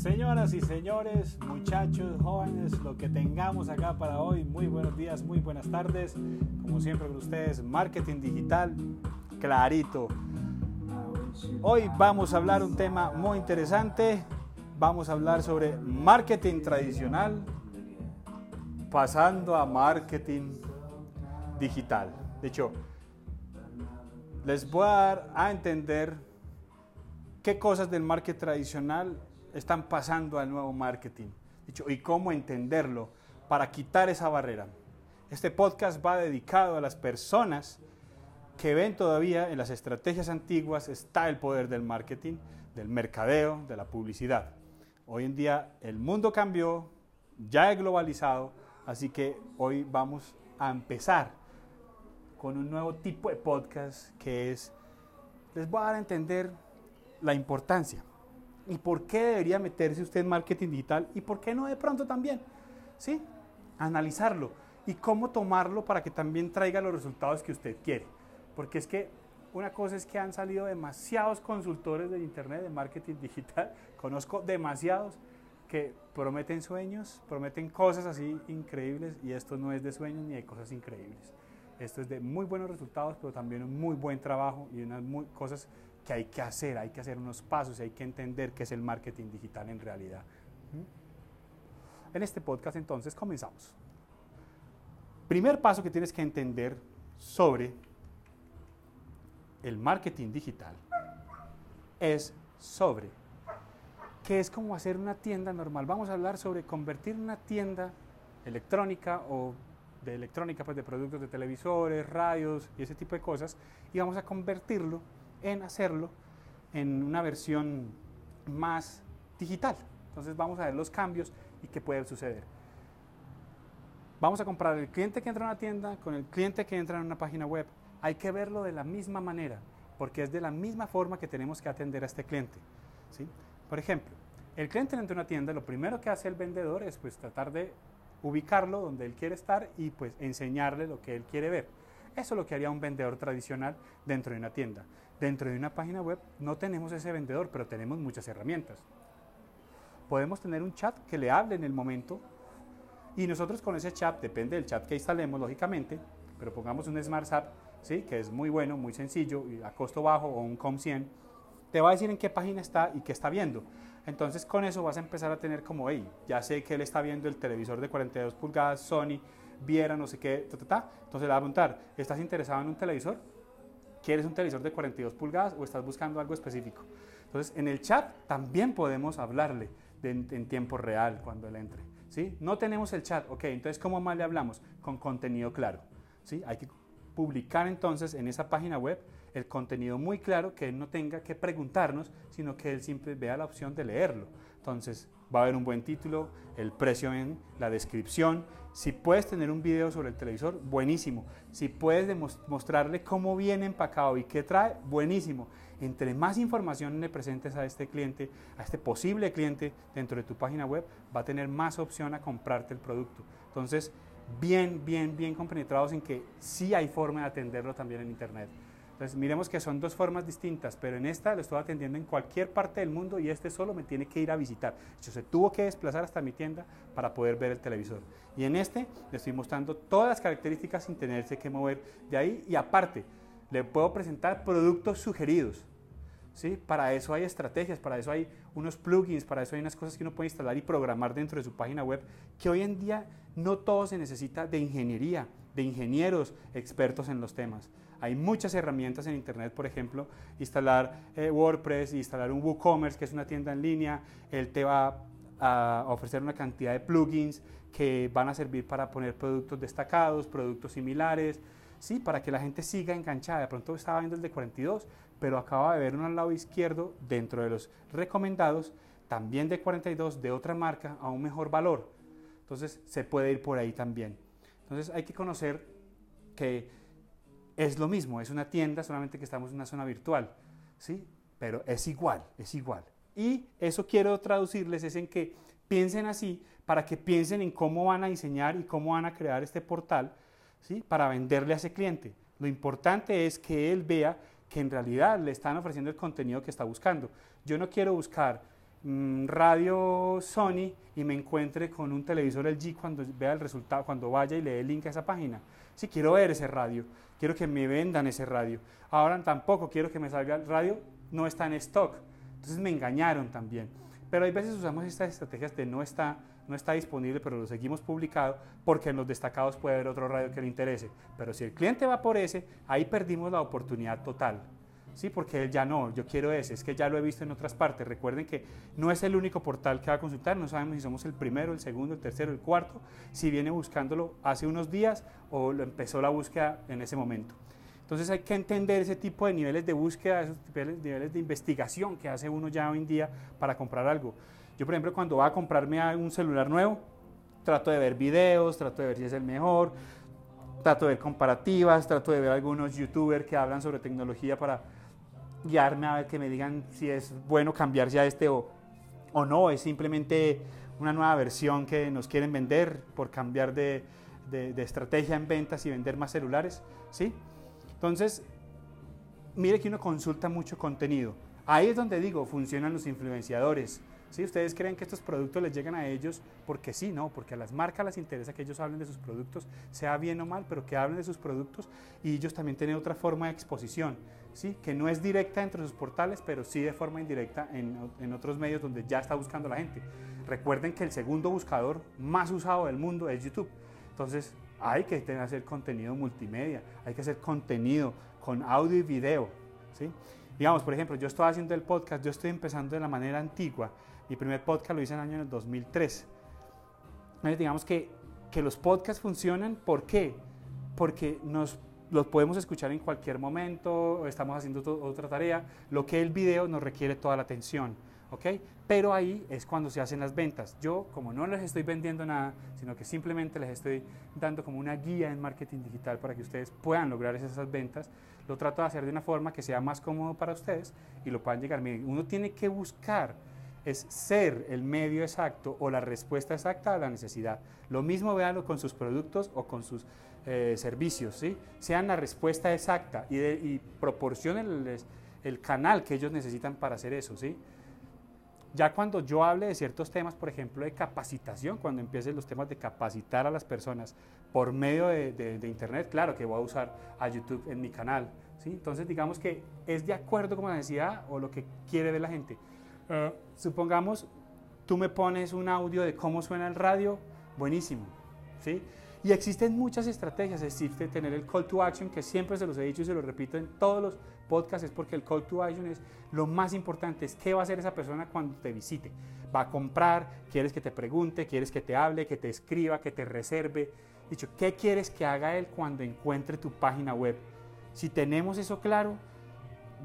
Señoras y señores, muchachos, jóvenes, lo que tengamos acá para hoy, muy buenos días, muy buenas tardes. Como siempre con ustedes, marketing digital, clarito. Hoy vamos a hablar un tema muy interesante. Vamos a hablar sobre marketing tradicional pasando a marketing digital. De hecho, les voy a dar a entender qué cosas del marketing tradicional están pasando al nuevo marketing y cómo entenderlo para quitar esa barrera. Este podcast va dedicado a las personas que ven todavía en las estrategias antiguas está el poder del marketing, del mercadeo, de la publicidad. Hoy en día el mundo cambió, ya es globalizado, así que hoy vamos a empezar con un nuevo tipo de podcast que es, les voy a dar a entender la importancia y por qué debería meterse usted en marketing digital y por qué no de pronto también, ¿sí? Analizarlo y cómo tomarlo para que también traiga los resultados que usted quiere. Porque es que una cosa es que han salido demasiados consultores de internet de marketing digital, conozco demasiados que prometen sueños, prometen cosas así increíbles y esto no es de sueños ni de cosas increíbles. Esto es de muy buenos resultados, pero también un muy buen trabajo y unas muy, cosas que hay que hacer, hay que hacer unos pasos y hay que entender qué es el marketing digital en realidad. En este podcast entonces comenzamos. Primer paso que tienes que entender sobre el marketing digital es sobre qué es como hacer una tienda normal. Vamos a hablar sobre convertir una tienda electrónica o de electrónica, pues de productos de televisores, radios y ese tipo de cosas, y vamos a convertirlo en hacerlo en una versión más digital. Entonces vamos a ver los cambios y qué puede suceder. Vamos a comprar el cliente que entra en una tienda con el cliente que entra en una página web. Hay que verlo de la misma manera, porque es de la misma forma que tenemos que atender a este cliente. ¿sí? Por ejemplo, el cliente entra en una tienda, lo primero que hace el vendedor es pues tratar de ubicarlo donde él quiere estar y pues enseñarle lo que él quiere ver. Eso es lo que haría un vendedor tradicional dentro de una tienda. Dentro de una página web no tenemos ese vendedor, pero tenemos muchas herramientas. Podemos tener un chat que le hable en el momento y nosotros con ese chat, depende del chat que instalemos, lógicamente, pero pongamos un Smart App, ¿sí? que es muy bueno, muy sencillo, y a costo bajo o un COM100, te va a decir en qué página está y qué está viendo. Entonces con eso vas a empezar a tener como, hey, ya sé que él está viendo el televisor de 42 pulgadas, Sony, Viera, no sé qué, ta, ta, ta. Entonces le va a preguntar, ¿estás interesado en un televisor? ¿Quieres un televisor de 42 pulgadas o estás buscando algo específico? Entonces, en el chat también podemos hablarle en tiempo real cuando él entre. ¿sí? No tenemos el chat, ok, entonces ¿cómo más le hablamos? Con contenido claro. ¿sí? Hay que publicar entonces en esa página web el contenido muy claro, que él no tenga que preguntarnos, sino que él siempre vea la opción de leerlo. Entonces, va a haber un buen título, el precio en la descripción. Si puedes tener un video sobre el televisor, buenísimo. Si puedes mostrarle cómo viene empacado y qué trae, buenísimo. Entre más información le presentes a este cliente, a este posible cliente dentro de tu página web, va a tener más opción a comprarte el producto. Entonces, bien, bien, bien compenetrados en que sí hay forma de atenderlo también en Internet. Entonces, miremos que son dos formas distintas, pero en esta lo estoy atendiendo en cualquier parte del mundo y este solo me tiene que ir a visitar. Yo se tuvo que desplazar hasta mi tienda para poder ver el televisor. Y en este le estoy mostrando todas las características sin tenerse que mover de ahí y aparte le puedo presentar productos sugeridos. ¿Sí? Para eso hay estrategias, para eso hay unos plugins, para eso hay unas cosas que uno puede instalar y programar dentro de su página web, que hoy en día no todo se necesita de ingeniería, de ingenieros expertos en los temas. Hay muchas herramientas en Internet, por ejemplo, instalar eh, WordPress, instalar un WooCommerce, que es una tienda en línea, él te va a ofrecer una cantidad de plugins que van a servir para poner productos destacados, productos similares, sí, para que la gente siga enganchada. De pronto estaba viendo el de 42, pero acaba de ver uno al lado izquierdo dentro de los recomendados, también de 42 de otra marca a un mejor valor. Entonces se puede ir por ahí también. Entonces hay que conocer que es lo mismo, es una tienda, solamente que estamos en una zona virtual, ¿sí? Pero es igual, es igual. Y eso quiero traducirles es en que piensen así, para que piensen en cómo van a diseñar y cómo van a crear este portal, ¿sí? Para venderle a ese cliente. Lo importante es que él vea que en realidad le están ofreciendo el contenido que está buscando. Yo no quiero buscar radio Sony y me encuentre con un televisor LG cuando vea el resultado, cuando vaya y le dé link a esa página. Sí, quiero ver ese radio, quiero que me vendan ese radio. Ahora tampoco quiero que me salga el radio, no está en stock. Entonces me engañaron también. Pero hay veces usamos estas estrategias de no está, no está disponible, pero lo seguimos publicado porque en los destacados puede haber otro radio que le interese. Pero si el cliente va por ese, ahí perdimos la oportunidad total. Sí, porque ya no, yo quiero ese, es que ya lo he visto en otras partes. Recuerden que no es el único portal que va a consultar, no sabemos si somos el primero, el segundo, el tercero, el cuarto, si viene buscándolo hace unos días o lo empezó la búsqueda en ese momento. Entonces hay que entender ese tipo de niveles de búsqueda, esos niveles de investigación que hace uno ya hoy en día para comprar algo. Yo, por ejemplo, cuando va a comprarme un celular nuevo, trato de ver videos, trato de ver si es el mejor, trato de ver comparativas, trato de ver algunos youtubers que hablan sobre tecnología para guiarme a ver que me digan si es bueno cambiar ya este o, o no, es simplemente una nueva versión que nos quieren vender por cambiar de, de, de estrategia en ventas y vender más celulares, ¿sí? Entonces, mire que uno consulta mucho contenido. Ahí es donde digo, funcionan los influenciadores. ¿Sí? Ustedes creen que estos productos les llegan a ellos porque sí, no, porque a las marcas les interesa que ellos hablen de sus productos, sea bien o mal, pero que hablen de sus productos y ellos también tienen otra forma de exposición, ¿sí? que no es directa entre sus portales, pero sí de forma indirecta en, otros medios donde ya está buscando la gente. Recuerden que el segundo buscador más usado del mundo es YouTube. Entonces, hay que hacer contenido multimedia, hay que hacer contenido con audio y video. ¿sí? Digamos, por ejemplo, yo estoy haciendo el podcast, yo estoy empezando de la manera antigua. Mi primer podcast lo hice en el año 2003. Entonces, digamos que, que los podcasts funcionan, ¿por qué? Porque nos los podemos escuchar en cualquier momento, estamos haciendo otra tarea, lo que el video nos requiere toda la atención. ¿ok? Pero ahí es cuando se hacen las ventas. Yo, como no les estoy vendiendo nada, sino que simplemente les estoy dando como una guía en marketing digital para que ustedes puedan lograr esas ventas, lo trato de hacer de una forma que sea más cómodo para ustedes y lo puedan llegar. Miren, uno tiene que buscar es ser el medio exacto o la respuesta exacta a la necesidad. Lo mismo véanlo con sus productos o con sus eh, servicios, ¿sí? Sean la respuesta exacta y, de, y proporcionenles el canal que ellos necesitan para hacer eso, ¿sí? Ya cuando yo hable de ciertos temas, por ejemplo, de capacitación, cuando empiecen los temas de capacitar a las personas por medio de, Internet, claro que voy a usar a YouTube en mi canal. ¿sí? Entonces, digamos que es de acuerdo con la necesidad o lo que quiere ver la gente. Uh, supongamos, tú me pones un audio de cómo suena el radio, buenísimo. ¿sí? Y existen muchas estrategias, existe tener el call to action, que siempre se los he dicho y se lo repito en todos los podcasts, es porque el call to action es lo más importante, es qué va a hacer esa persona cuando te visite. Va a comprar, quieres que te pregunte, quieres que te hable, que te escriba, que te reserve. Dicho, ¿qué quieres que haga él cuando encuentre tu página web? Si tenemos eso claro,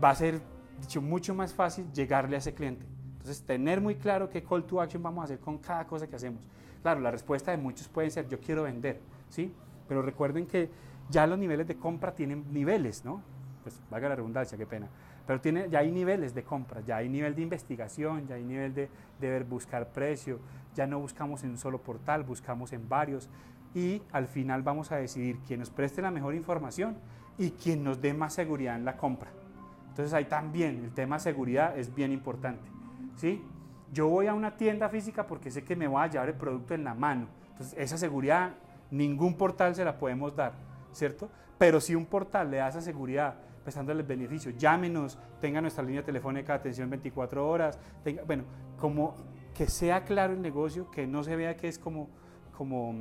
va a ser, dicho, mucho más fácil llegarle a ese cliente. Entonces, tener muy claro qué call to action vamos a hacer con cada cosa que hacemos. Claro, la respuesta de muchos puede ser yo quiero vender, ¿sí? Pero recuerden que ya los niveles de compra tienen niveles, ¿no? Pues valga la redundancia, qué pena. Pero tiene, ya hay niveles de compra, ya hay nivel de investigación, ya hay nivel de, de ver, buscar precio, ya no buscamos en un solo portal, buscamos en varios y al final vamos a decidir quién nos preste la mejor información y quién nos dé más seguridad en la compra. Entonces ahí también el tema seguridad es bien importante, ¿sí? Yo voy a una tienda física porque sé que me voy a llevar el producto en la mano. Entonces, esa seguridad ningún portal se la podemos dar, ¿cierto? Pero si un portal le da esa seguridad, prestándole el beneficio, llámenos, tenga nuestra línea telefónica de atención 24 horas, tenga, bueno, como que sea claro el negocio, que no se vea que es como, como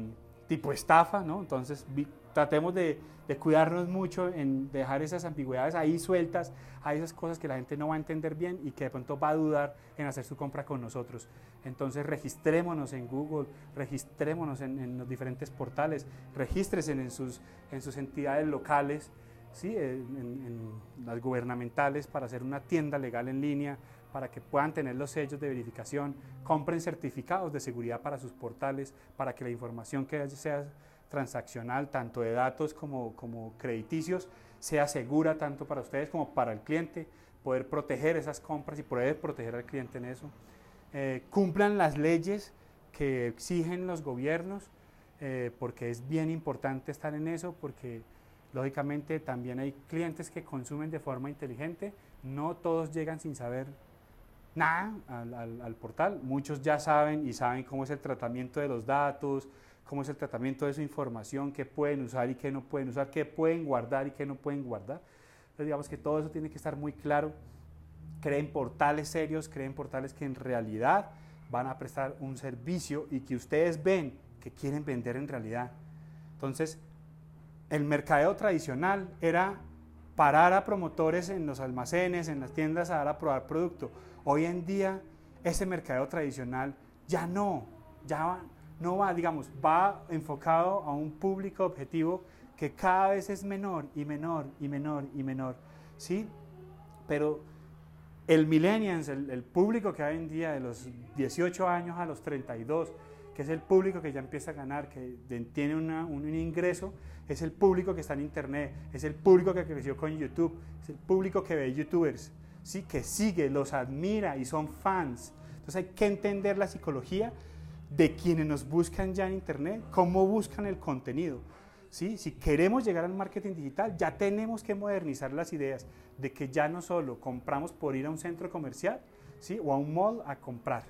tipo estafa, ¿no? Entonces, tratemos de, cuidarnos mucho en dejar esas ambigüedades ahí sueltas, hay esas cosas que la gente no va a entender bien y que de pronto va a dudar en hacer su compra con nosotros. Entonces registrémonos en Google, registrémonos en, los diferentes portales, regístrese en sus entidades locales, ¿sí? en, las gubernamentales para hacer una tienda legal en línea, para que puedan tener los sellos de verificación, compren certificados de seguridad para sus portales, para que la información que sea transaccional, tanto de datos como, como crediticios, sea segura tanto para ustedes como para el cliente, poder proteger esas compras y poder proteger al cliente en eso. Eh, cumplan las leyes que exigen los gobiernos, eh, porque es bien importante estar en eso, porque lógicamente también hay clientes que consumen de forma inteligente, no todos llegan sin saber nada al, al, portal. Muchos ya saben y saben cómo es el tratamiento de los datos, cómo es el tratamiento de su información, qué pueden usar y qué no pueden usar, qué pueden guardar y qué no pueden guardar. Entonces digamos que todo eso tiene que estar muy claro. Creen portales serios, creen portales que en realidad van a prestar un servicio y que ustedes ven que quieren vender en realidad. Entonces, el mercadeo tradicional era parar a promotores en los almacenes, en las tiendas a dar a probar producto. Hoy en día ese mercadeo tradicional ya no, ya no va, digamos, va enfocado a un público objetivo que cada vez es menor y menor y menor y menor, ¿sí? Pero el millennials, el, público que hay en día de los 18 años a los 32, que es el público que ya empieza a ganar, que tiene un ingreso, es el público que está en Internet, es el público que creció con YouTube, es el público que ve YouTubers, ¿sí? que sigue, los admira y son fans. Entonces hay que entender la psicología de quienes nos buscan ya en Internet, cómo buscan el contenido. ¿sí? Si queremos llegar al marketing digital, ya tenemos que modernizar las ideas de que ya no solo compramos por ir a un centro comercial ¿sí? o a un mall a comprar,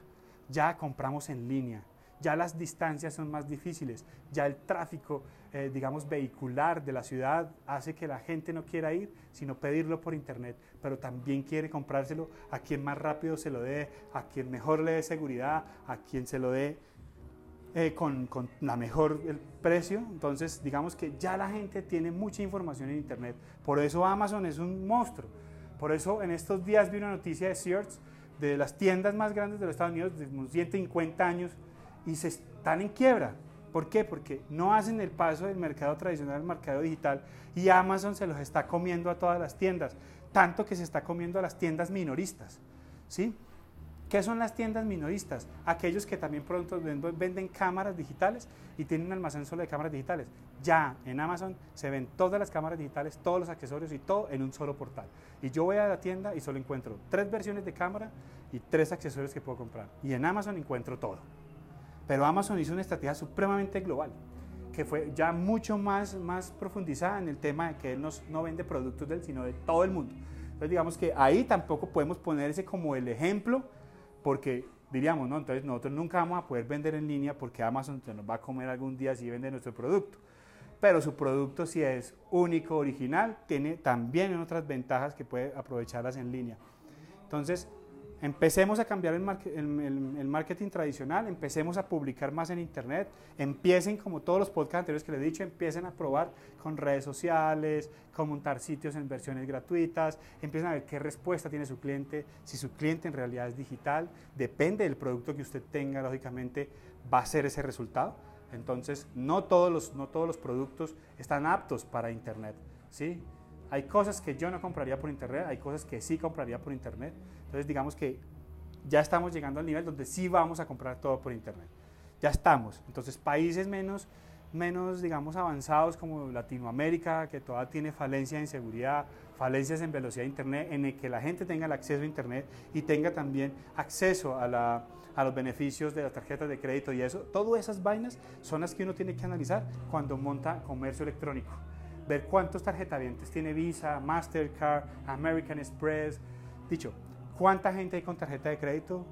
ya compramos en línea, ya las distancias son más difíciles, ya el tráfico, eh, digamos, vehicular de la ciudad hace que la gente no quiera ir, sino pedirlo por internet, pero también quiere comprárselo a quien más rápido se lo dé, a quien mejor le dé seguridad, a quien se lo dé eh, con, con, la mejor el precio. Entonces, digamos que ya la gente tiene mucha información en internet. Por eso Amazon es un monstruo. Por eso en estos días vi una noticia de Sears, de las tiendas más grandes de los Estados Unidos, de unos 150 años, y se están en quiebra. ¿Por qué? Porque no hacen el paso del mercado tradicional al mercado digital y Amazon se los está comiendo a todas las tiendas, tanto que se está comiendo a las tiendas minoristas. ¿sí? ¿Qué son las tiendas minoristas? Aquellos que también pronto venden cámaras digitales y tienen un almacén solo de cámaras digitales. Ya en Amazon se ven todas las cámaras digitales, todos los accesorios y todo en un solo portal. Y yo voy a la tienda y solo encuentro tres versiones de cámara y tres accesorios que puedo comprar. Y en Amazon encuentro todo. Pero Amazon hizo una estrategia supremamente global, que fue ya mucho más, más profundizada en el tema de que él no vende productos del, sino de todo el mundo. Entonces digamos que ahí tampoco podemos poner ese como el ejemplo, porque diríamos, no, entonces nosotros nunca vamos a poder vender en línea porque Amazon se nos va a comer algún día si vende nuestro producto. Pero su producto si es único, original, tiene también otras ventajas que puede aprovecharlas en línea. Entonces, Empecemos a cambiar el, marketing tradicional, empecemos a publicar más en Internet, empiecen, como todos los podcasts anteriores que les he dicho, empiecen a probar con redes sociales, con montar sitios en versiones gratuitas, empiecen a ver qué respuesta tiene su cliente, si su cliente en realidad es digital, depende del producto que usted tenga, lógicamente va a ser ese resultado. Entonces, no todos los, no todos los productos están aptos para Internet, ¿sí? Hay cosas que yo no compraría por Internet, hay cosas que sí compraría por Internet. Entonces digamos que ya estamos llegando al nivel donde sí vamos a comprar todo por Internet. Ya estamos. Entonces países menos, menos digamos, avanzados como Latinoamérica, que todavía tiene falencia en seguridad, falencias en velocidad de Internet, en el que la gente tenga el acceso a Internet y tenga también acceso a, la, a los beneficios de las tarjetas de crédito y eso. Todas esas vainas son las que uno tiene que analizar cuando monta comercio electrónico. Ver cuántos tarjetavientes tiene Visa, Mastercard, American Express. Dicho, cuánta gente hay con tarjeta de crédito,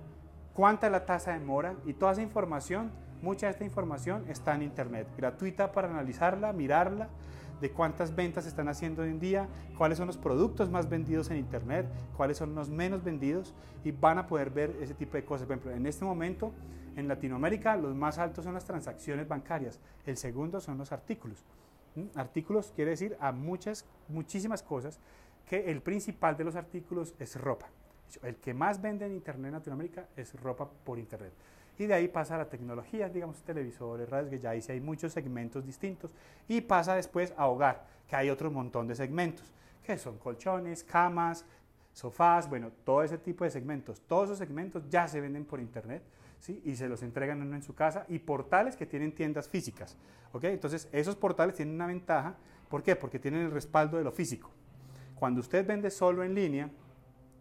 cuánta es la tasa de mora y toda esa información, mucha de esta información está en internet, gratuita para analizarla, mirarla, de cuántas ventas se están haciendo hoy en día, cuáles son los productos más vendidos en internet, cuáles son los menos vendidos y van a poder ver ese tipo de cosas. Por ejemplo, en este momento en Latinoamérica los más altos son las transacciones bancarias, el segundo son los artículos. ¿Mm? Artículos quiere decir a muchas, muchísimas cosas que el principal de los artículos es ropa. El que más vende en Internet en Latinoamérica es ropa por Internet. Y de ahí pasa a la tecnología, digamos, televisores, radios, que ya ahí sí hay muchos segmentos distintos. Y pasa después a hogar, que hay otro montón de segmentos, que son colchones, camas, sofás, bueno, todo ese tipo de segmentos. Todos esos segmentos ya se venden por Internet. ¿Sí? y se los entregan uno en su casa y portales que tienen tiendas físicas. ¿ok? Entonces, esos portales tienen una ventaja. ¿Por qué? Porque tienen el respaldo de lo físico. Cuando usted vende solo en línea,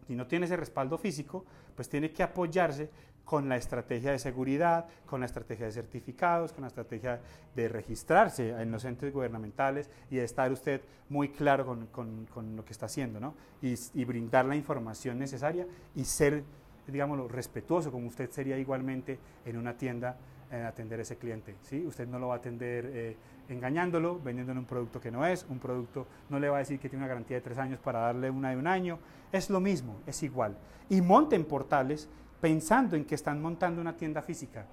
y no tiene ese respaldo físico, pues tiene que apoyarse con la estrategia de seguridad, con la estrategia de certificados, con la estrategia de registrarse en los entes gubernamentales y de estar usted muy claro con, lo que está haciendo, ¿no? Y, brindar la información necesaria y ser digámoslo, respetuoso, como usted sería igualmente en una tienda en atender a ese cliente. ¿sí? Usted no lo va a atender eh, engañándolo, vendiéndole un producto que no es, un producto no le va a decir que tiene una garantía de tres años para darle una de un año. Es lo mismo, es igual. Y monten portales pensando en que están montando una tienda física.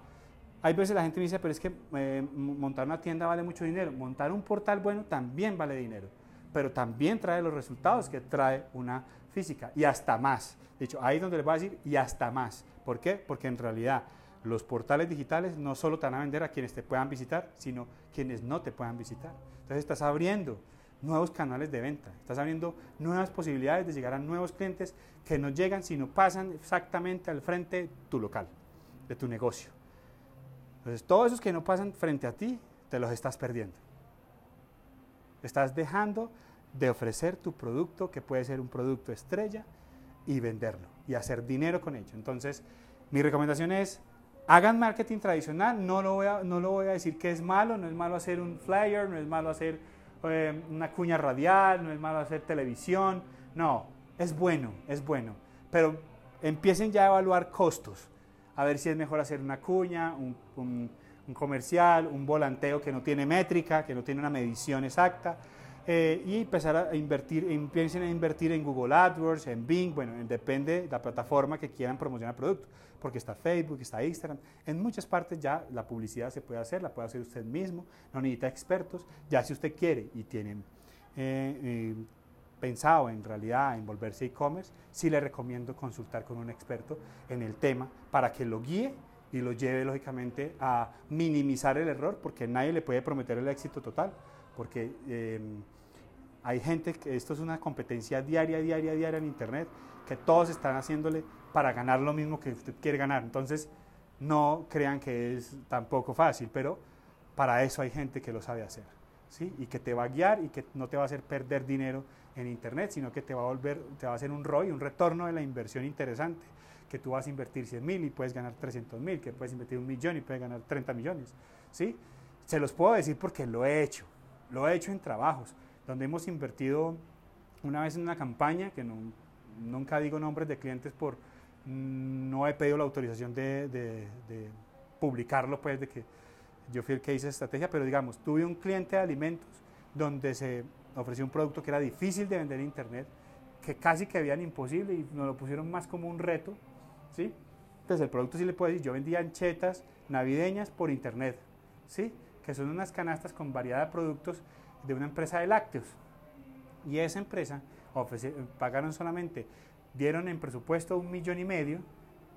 Hay veces la gente me dice, pero es que eh, montar una tienda vale mucho dinero. Montar un portal bueno también vale dinero, pero también trae los resultados que trae una física y hasta más. De hecho, ahí es donde les voy a decir y hasta más. ¿Por qué? Porque en realidad los portales digitales no solo te van a vender a quienes te puedan visitar, sino quienes no te puedan visitar. Entonces estás abriendo nuevos canales de venta, estás abriendo nuevas posibilidades de llegar a nuevos clientes que no llegan, sino pasan exactamente al frente de tu local, de tu negocio. Entonces todos esos que no pasan frente a ti, te los estás perdiendo. Estás dejando de ofrecer tu producto, que puede ser un producto estrella, y venderlo y hacer dinero con ello. Entonces, mi recomendación es Hagan marketing tradicional, no lo, voy a, no lo voy a decir que es malo, no es malo hacer un flyer, no es malo hacer eh, una cuña radial, no es malo hacer televisión, no, es bueno, es bueno, pero empiecen ya a evaluar costos, a ver si es mejor hacer una cuña, un, un comercial, un volanteo que no tiene métrica, que no tiene una medición exacta, eh, y empezar a invertir, empiecen a invertir en Google AdWords, en Bing, bueno, depende de la plataforma que quieran promocionar el producto, porque está Facebook, está Instagram, en muchas partes ya la publicidad se puede hacer, la puede hacer usted mismo, no necesita expertos, ya si usted quiere y tiene eh, eh, pensado en realidad en volverse e-commerce, sí le recomiendo consultar con un experto en el tema para que lo guíe y lo lleve lógicamente a minimizar el error, porque nadie le puede prometer el éxito total, porque hay gente que esto es una competencia diaria, diaria, diaria en Internet, que todos están haciéndole para ganar lo mismo que usted quiere ganar. Entonces, no crean que es tampoco fácil, pero para eso hay gente que lo sabe hacer. ¿sí? Y que te va a guiar y que no te va a hacer perder dinero en Internet, sino que te va a volver, te va a hacer un ROI, un retorno de la inversión interesante, que tú vas a invertir 100 mil y puedes ganar 300 mil, que puedes invertir un millón y puedes ganar 30 millones. ¿sí? Se los puedo decir porque lo he hecho, lo he hecho en trabajos donde hemos invertido una vez en una campaña, que nunca digo nombres de clientes por no he pedido la autorización de, publicarlo, pues de que yo fui el que hice estrategia, pero digamos, tuve un cliente de alimentos donde se ofreció un producto que era difícil de vender en internet, que casi que habían imposible y nos lo pusieron más como un reto, ¿sí? Entonces el producto sí le puedo decir, yo vendía anchetas navideñas por internet, ¿sí? Que son unas canastas con variedad de productos de una empresa de lácteos. Y esa empresa pagaron solamente, dieron en presupuesto un millón y medio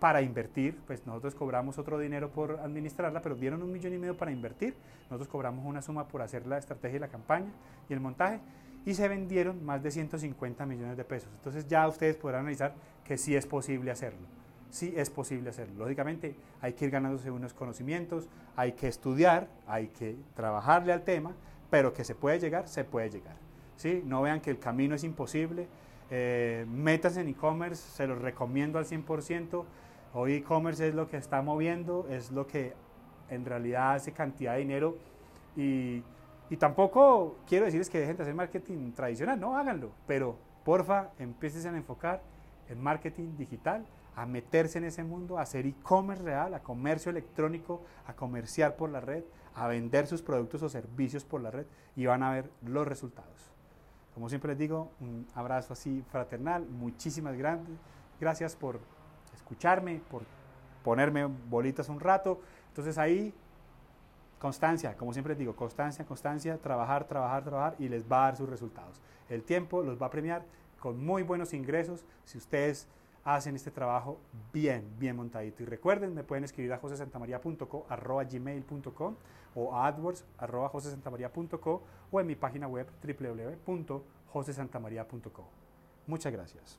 para invertir, pues nosotros cobramos otro dinero por administrarla, pero dieron un millón y medio para invertir, nosotros cobramos una suma por hacer la estrategia y la campaña y el montaje, y se vendieron más de 150 millones de pesos. Entonces ya ustedes podrán analizar que sí es posible hacerlo, sí es posible hacerlo. Lógicamente hay que ir ganándose unos conocimientos, hay que estudiar, hay que trabajarle al tema, pero que se puede llegar, se puede llegar. ¿sí? No vean que el camino es imposible. Eh, metas en e-commerce, se los recomiendo al 100%. Hoy e-commerce es lo que está moviendo, es lo que en realidad hace cantidad de dinero y, y tampoco quiero decirles que dejen de hacer marketing tradicional, no háganlo, pero porfa, empiecen a enfocar en marketing digital, a meterse en ese mundo, a hacer e-commerce real, a comercio electrónico, a comerciar por la red, a vender sus productos o servicios por la red y van a ver los resultados. Como siempre les digo, un abrazo así fraternal, muchísimas gracias por escucharme, por ponerme bolitas un rato. Entonces ahí, constancia, como siempre les digo, constancia, constancia, trabajar, trabajar, trabajar y les va a dar sus resultados. El tiempo los va a premiar con muy buenos ingresos si ustedes hacen este trabajo bien, bien montadito. Y recuerden, me pueden escribir a josesantamaria.com, o a adwords o en mi página web www.josesantamaria.co. Muchas gracias.